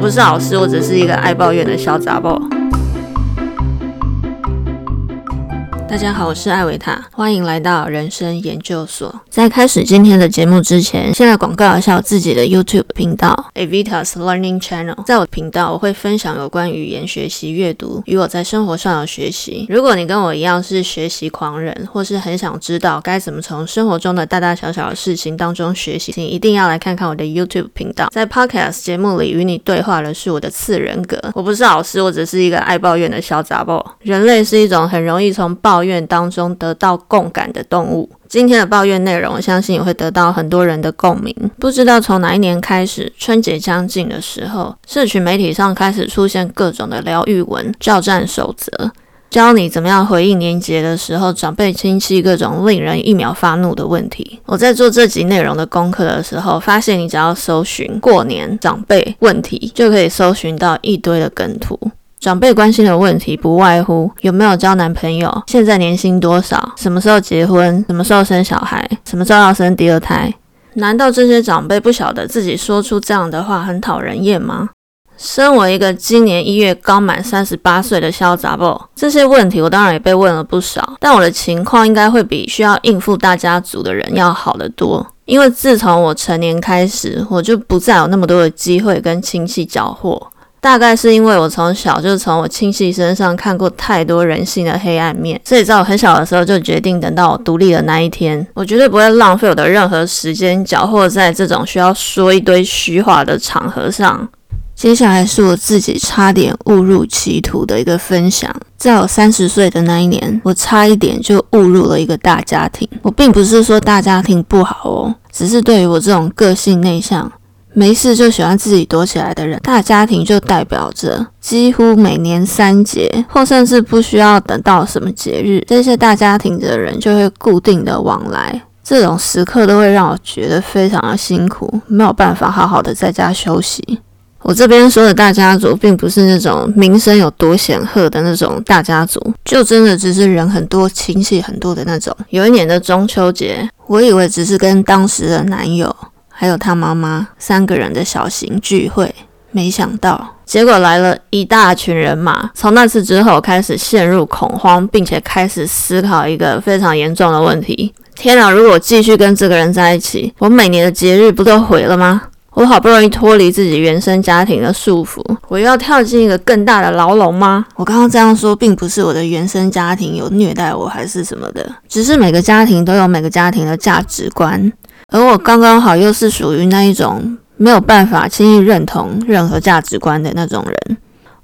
不是老师，我只是一个爱抱怨的小杂包。大家好，我是艾维塔，欢迎来到人生研究所。在开始今天的节目之前，先来广告一下我自己的 YouTube 频道 Avitas Learning Channel。在我的频道，我会分享有关语言学习、阅读与我在生活上的学习。如果你跟我一样是学习狂人，或是很想知道该怎么从生活中的大大小小的事情当中学习，请一定要来看看我的 YouTube 频道。在 Podcast 节目里与你对话的是我的次人格。我不是老师，我只是一个爱抱怨的小杂包。人类是一种很容易从抱怨当中得到共感的动物。今天的抱怨内容，我相信也会得到很多人的共鸣。不知道从哪一年开始，春节将近的时候，社群媒体上开始出现各种的疗愈文、教战守则，教你怎么样回应年节的时候长辈亲戚各种令人一秒发怒的问题。我在做这集内容的功课的时候，发现你只要搜寻过年长辈问题，就可以搜寻到一堆的梗图。长辈关心的问题不外乎有没有交男朋友、现在年薪多少、什么时候结婚、什么时候生小孩、什么时候要生第二胎。难道这些长辈不晓得自己说出这样的话很讨人厌吗？身为一个今年一月刚满三十八岁的小杂宝，这些问题我当然也被问了不少，但我的情况应该会比需要应付大家族的人要好得多。因为自从我成年开始，我就不再有那么多的机会跟亲戚搅和。大概是因为我从小就从我亲戚身上看过太多人性的黑暗面，所以在我很小的时候就决定，等到我独立的那一天，我绝对不会浪费我的任何时间搅和在这种需要说一堆虚话的场合上。接下来是我自己差点误入歧途的一个分享。在我三十岁的那一年，我差一点就误入了一个大家庭。我并不是说大家庭不好哦，只是对于我这种个性内向。没事就喜欢自己躲起来的人，大家庭就代表着几乎每年三节，或甚至不需要等到什么节日，这些大家庭的人就会固定的往来。这种时刻都会让我觉得非常的辛苦，没有办法好好的在家休息。我这边说的大家族，并不是那种名声有多显赫的那种大家族，就真的只是人很多、亲戚很多的那种。有一年的中秋节，我以为只是跟当时的男友。还有他妈妈三个人的小型聚会，没想到结果来了一大群人马。从那次之后，开始陷入恐慌，并且开始思考一个非常严重的问题：天哪！如果继续跟这个人在一起，我每年的节日不都毁了吗？我好不容易脱离自己原生家庭的束缚，我又要跳进一个更大的牢笼吗？我刚刚这样说，并不是我的原生家庭有虐待我，还是什么的，只是每个家庭都有每个家庭的价值观。而我刚刚好又是属于那一种没有办法轻易认同任何价值观的那种人，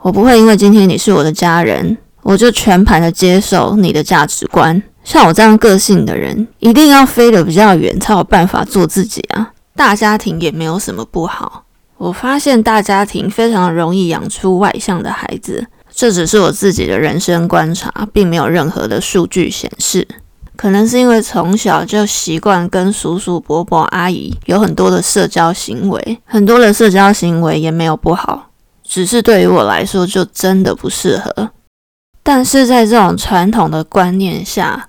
我不会因为今天你是我的家人，我就全盘的接受你的价值观。像我这样个性的人，一定要飞得比较远才有办法做自己啊。大家庭也没有什么不好，我发现大家庭非常容易养出外向的孩子，这只是我自己的人生观察，并没有任何的数据显示。可能是因为从小就习惯跟叔叔、伯伯、阿姨有很多的社交行为，很多的社交行为也没有不好，只是对于我来说就真的不适合。但是在这种传统的观念下，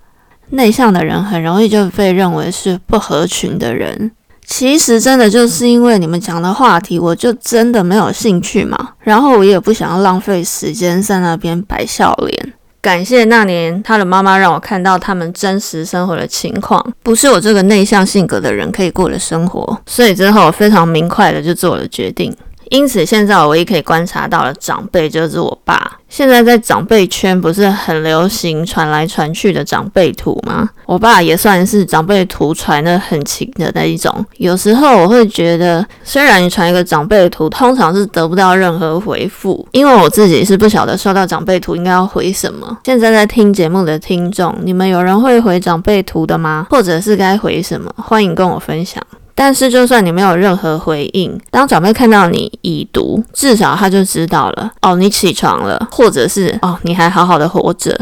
内向的人很容易就被认为是不合群的人。其实真的就是因为你们讲的话题，我就真的没有兴趣嘛，然后我也不想要浪费时间在那边摆笑脸。感谢那年他的妈妈让我看到他们真实生活的情况，不是我这个内向性格的人可以过的生活，所以之后我非常明快的就做了决定。因此，现在我唯一可以观察到的长辈就是我爸。现在在长辈圈不是很流行传来传去的长辈图吗？我爸也算是长辈图传的很勤的那一种。有时候我会觉得，虽然你传一个长辈图，通常是得不到任何回复，因为我自己是不晓得收到长辈图应该要回什么。现在在听节目的听众，你们有人会回长辈图的吗？或者是该回什么？欢迎跟我分享。但是，就算你没有任何回应，当长辈看到你已读，至少他就知道了哦，你起床了，或者是哦，你还好好的活着。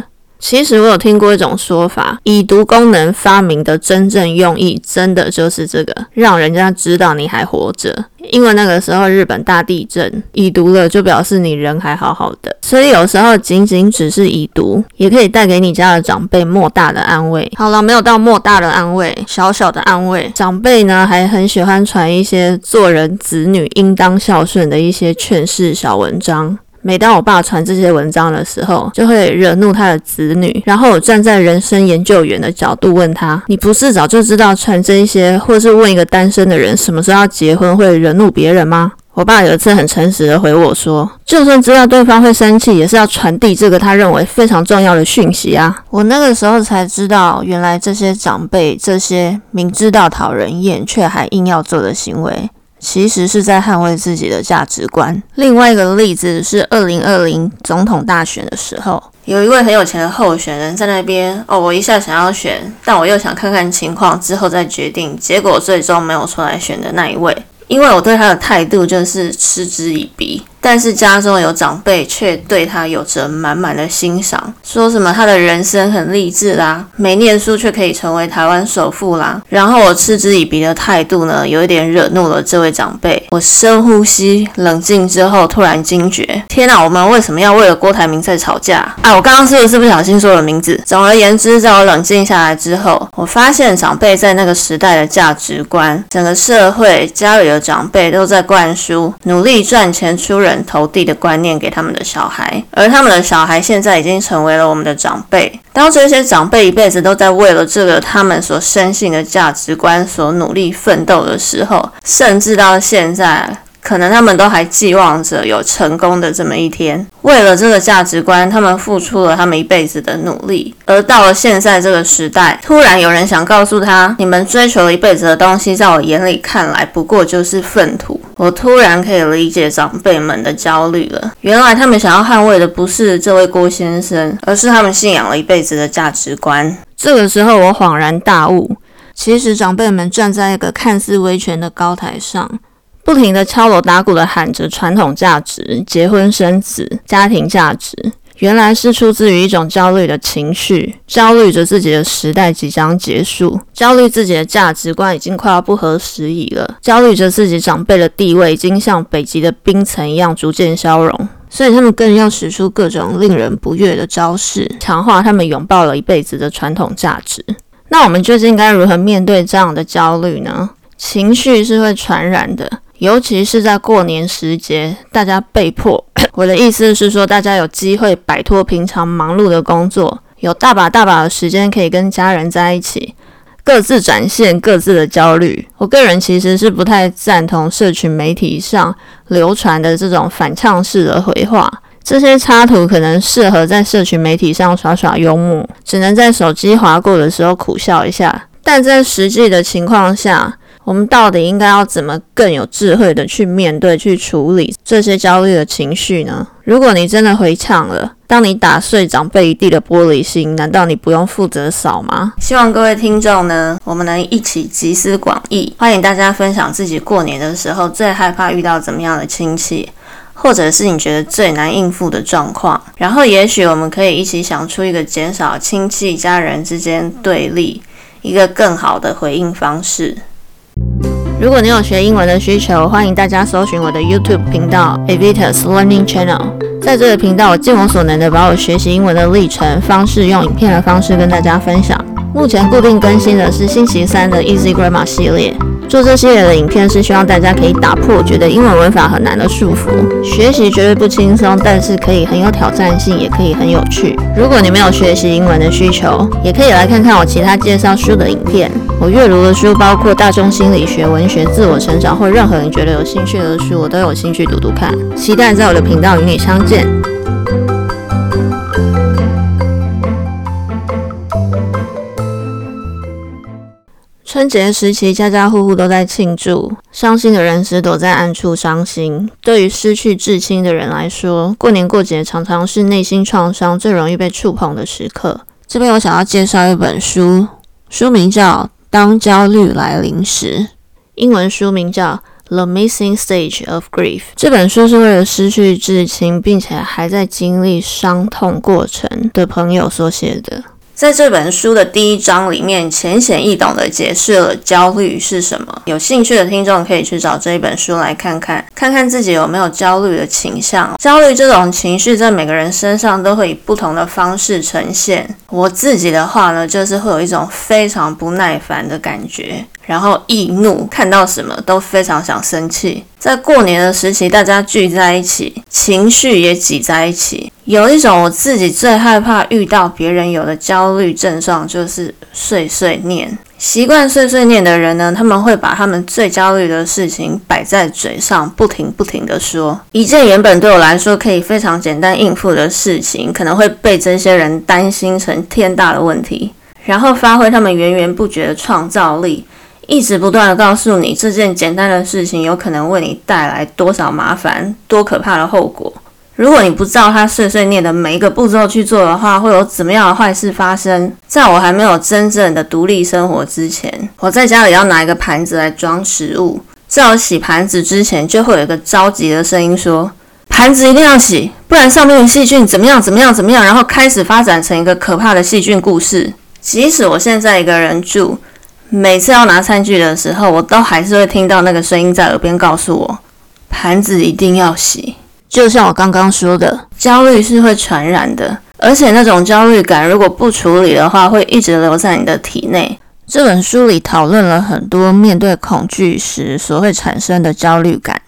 其实我有听过一种说法，已读功能发明的真正用意，真的就是这个，让人家知道你还活着。因为那个时候日本大地震，已读了就表示你人还好好的，所以有时候仅仅只是已读，也可以带给你家的长辈莫大的安慰。好了，没有到莫大的安慰，小小的安慰。长辈呢还很喜欢传一些做人子女应当孝顺的一些劝世小文章。每当我爸传这些文章的时候，就会惹怒他的子女。然后我站在人生研究员的角度问他：“你不是早就知道传这些，或是问一个单身的人什么时候要结婚会惹怒别人吗？”我爸有一次很诚实的回我说：“就算知道对方会生气，也是要传递这个他认为非常重要的讯息啊！”我那个时候才知道，原来这些长辈这些明知道讨人厌却还硬要做的行为。其实是在捍卫自己的价值观。另外一个例子是二零二零总统大选的时候，有一位很有钱的候选人在那边哦，我一下想要选，但我又想看看情况之后再决定。结果最终没有出来选的那一位，因为我对他的态度就是嗤之以鼻。但是家中有长辈却对他有着满满的欣赏，说什么他的人生很励志啦，没念书却可以成为台湾首富啦。然后我嗤之以鼻的态度呢，有一点惹怒了这位长辈。我深呼吸，冷静之后，突然惊觉：天哪，我们为什么要为了郭台铭在吵架？哎，我刚刚是不是不小心说了名字？总而言之，在我冷静下来之后，我发现长辈在那个时代的价值观，整个社会家里的长辈都在灌输努力赚钱出人。投递的观念给他们的小孩，而他们的小孩现在已经成为了我们的长辈。当这些长辈一辈子都在为了这个他们所深信的价值观所努力奋斗的时候，甚至到现在。可能他们都还寄望着有成功的这么一天，为了这个价值观，他们付出了他们一辈子的努力。而到了现在这个时代，突然有人想告诉他：“你们追求了一辈子的东西，在我眼里看来，不过就是粪土。”我突然可以理解长辈们的焦虑了。原来他们想要捍卫的不是这位郭先生，而是他们信仰了一辈子的价值观。这个时候，我恍然大悟，其实长辈们站在一个看似威权的高台上。不停的敲锣打鼓的喊着传统价值、结婚生子、家庭价值，原来是出自于一种焦虑的情绪，焦虑着自己的时代即将结束，焦虑自己的价值观已经快要不合时宜了，焦虑着自己长辈的地位已经像北极的冰层一样逐渐消融，所以他们更要使出各种令人不悦的招式，强化他们拥抱了一辈子的传统价值。那我们究竟该如何面对这样的焦虑呢？情绪是会传染的。尤其是在过年时节，大家被迫，我的意思是说，大家有机会摆脱平常忙碌的工作，有大把大把的时间可以跟家人在一起，各自展现各自的焦虑。我个人其实是不太赞同社群媒体上流传的这种反呛式的回话，这些插图可能适合在社群媒体上耍耍幽默，只能在手机划过的时候苦笑一下，但在实际的情况下。我们到底应该要怎么更有智慧的去面对、去处理这些焦虑的情绪呢？如果你真的回呛了，当你打碎长辈一地的玻璃心，难道你不用负责扫吗？希望各位听众呢，我们能一起集思广益。欢迎大家分享自己过年的时候最害怕遇到怎么样的亲戚，或者是你觉得最难应付的状况，然后也许我们可以一起想出一个减少亲戚家人之间对立、一个更好的回应方式。如果你有学英文的需求，欢迎大家搜寻我的 YouTube 频道 Avitas Learning Channel。在这个频道，我尽我所能的把我学习英文的历程方式，用影片的方式跟大家分享。目前固定更新的是星期三的 Easy Grammar 系列。做这系列的影片是希望大家可以打破觉得英文文法很难的束缚，学习绝对不轻松，但是可以很有挑战性，也可以很有趣。如果你没有学习英文的需求，也可以来看看我其他介绍书的影片。我阅读的书包括大众心理学、文学、自我成长或任何你觉得有兴趣的书，我都有兴趣读读看。期待在我的频道与你相见。春节时期，家家户户都在庆祝，伤心的人只躲在暗处伤心。对于失去至亲的人来说，过年过节常常是内心创伤最容易被触碰的时刻。这边我想要介绍一本书，书名叫《当焦虑来临时》，英文书名叫《The Missing Stage of Grief》。这本书是为了失去至亲并且还在经历伤痛过程的朋友所写的。在这本书的第一章里面，浅显易懂的解释了焦虑是什么。有兴趣的听众可以去找这一本书来看看，看看自己有没有焦虑的倾向。焦虑这种情绪在每个人身上都会以不同的方式呈现。我自己的话呢，就是会有一种非常不耐烦的感觉。然后易怒，看到什么都非常想生气。在过年的时期，大家聚在一起，情绪也挤在一起。有一种我自己最害怕遇到别人有的焦虑症状，就是碎碎念。习惯碎碎念的人呢，他们会把他们最焦虑的事情摆在嘴上，不停不停的说。一件原本对我来说可以非常简单应付的事情，可能会被这些人担心成天大的问题，然后发挥他们源源不绝的创造力。一直不断的告诉你这件简单的事情有可能为你带来多少麻烦、多可怕的后果。如果你不照他碎碎念的每一个步骤去做的话，会有怎么样的坏事发生？在我还没有真正的独立生活之前，我在家里要拿一个盘子来装食物，在我洗盘子之前，就会有一个着急的声音说：“盘子一定要洗，不然上面的细菌怎么样怎么样怎么样。”然后开始发展成一个可怕的细菌故事。即使我现在一个人住。每次要拿餐具的时候，我都还是会听到那个声音在耳边告诉我：盘子一定要洗。就像我刚刚说的，焦虑是会传染的，而且那种焦虑感如果不处理的话，会一直留在你的体内。这本书里讨论了很多面对恐惧时所会产生的焦虑感。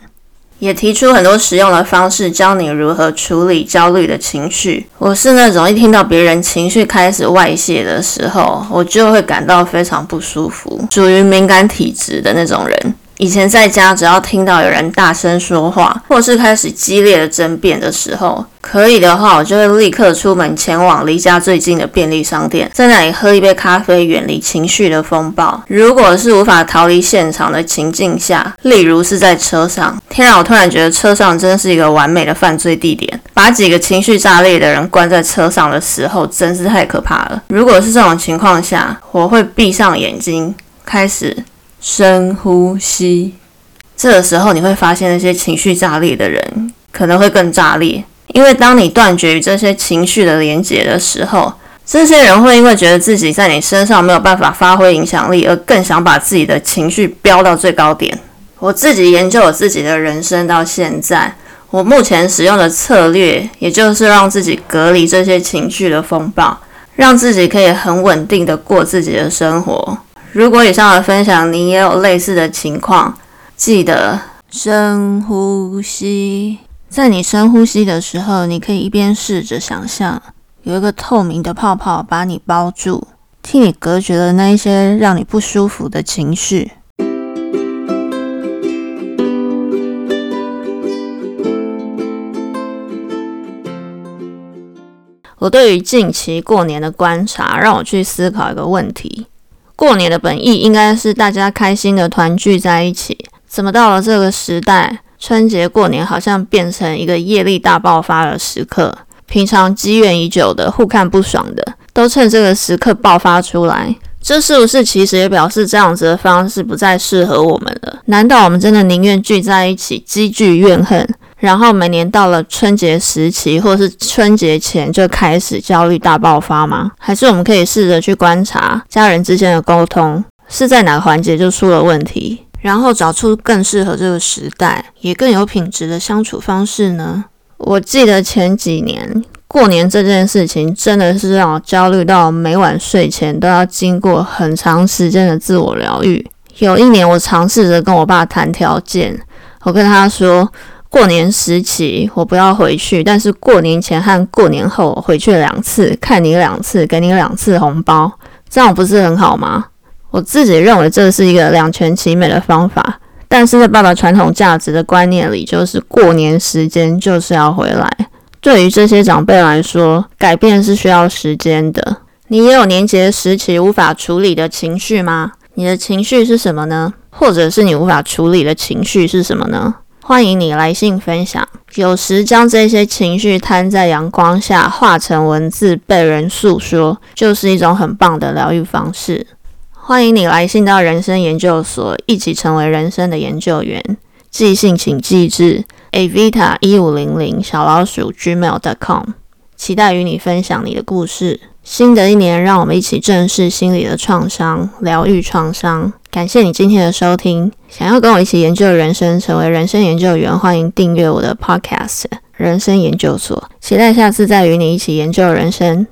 也提出很多实用的方式，教你如何处理焦虑的情绪。我是那种一听到别人情绪开始外泄的时候，我就会感到非常不舒服，属于敏感体质的那种人。以前在家，只要听到有人大声说话，或是开始激烈的争辩的时候，可以的话，我就会立刻出门前往离家最近的便利商店，在那里喝一杯咖啡，远离情绪的风暴。如果是无法逃离现场的情境下，例如是在车上，天啊，我突然觉得车上真是一个完美的犯罪地点。把几个情绪炸裂的人关在车上的时候，真是太可怕了。如果是这种情况下，我会闭上眼睛，开始。深呼吸，这个时候你会发现那些情绪炸裂的人可能会更炸裂，因为当你断绝与这些情绪的连结的时候，这些人会因为觉得自己在你身上没有办法发挥影响力，而更想把自己的情绪飙到最高点。我自己研究我自己的人生到现在，我目前使用的策略，也就是让自己隔离这些情绪的风暴，让自己可以很稳定的过自己的生活。如果以上的分享你也有类似的情况，记得深呼吸。在你深呼吸的时候，你可以一边试着想象有一个透明的泡泡把你包住，替你隔绝了那一些让你不舒服的情绪。我对于近期过年的观察，让我去思考一个问题。过年的本意应该是大家开心的团聚在一起，怎么到了这个时代，春节过年好像变成一个业力大爆发的时刻？平常积怨已久的、互看不爽的，都趁这个时刻爆发出来，这是不是其实也表示这样子的方式不再适合我们了？难道我们真的宁愿聚在一起积聚怨恨？然后每年到了春节时期，或是春节前就开始焦虑大爆发吗？还是我们可以试着去观察家人之间的沟通是在哪个环节就出了问题，然后找出更适合这个时代也更有品质的相处方式呢？我记得前几年过年这件事情真的是让我焦虑到每晚睡前都要经过很长时间的自我疗愈。有一年我尝试着跟我爸谈条件，我跟他说。过年时期我不要回去，但是过年前和过年后回去两次，看你两次，给你两次红包，这样不是很好吗？我自己认为这是一个两全其美的方法，但是在爸爸传统价值的观念里，就是过年时间就是要回来。对于这些长辈来说，改变是需要时间的。你也有年节时期无法处理的情绪吗？你的情绪是什么呢？或者是你无法处理的情绪是什么呢？欢迎你来信分享。有时将这些情绪摊在阳光下，化成文字被人诉说，就是一种很棒的疗愈方式。欢迎你来信到人生研究所，一起成为人生的研究员。寄信请寄至 avita 一五零零小老鼠 gmail.com，期待与你分享你的故事。新的一年，让我们一起正视心理的创伤，疗愈创伤。感谢你今天的收听。想要跟我一起研究人生，成为人生研究员，欢迎订阅我的 Podcast《人生研究所》。期待下次再与你一起研究人生。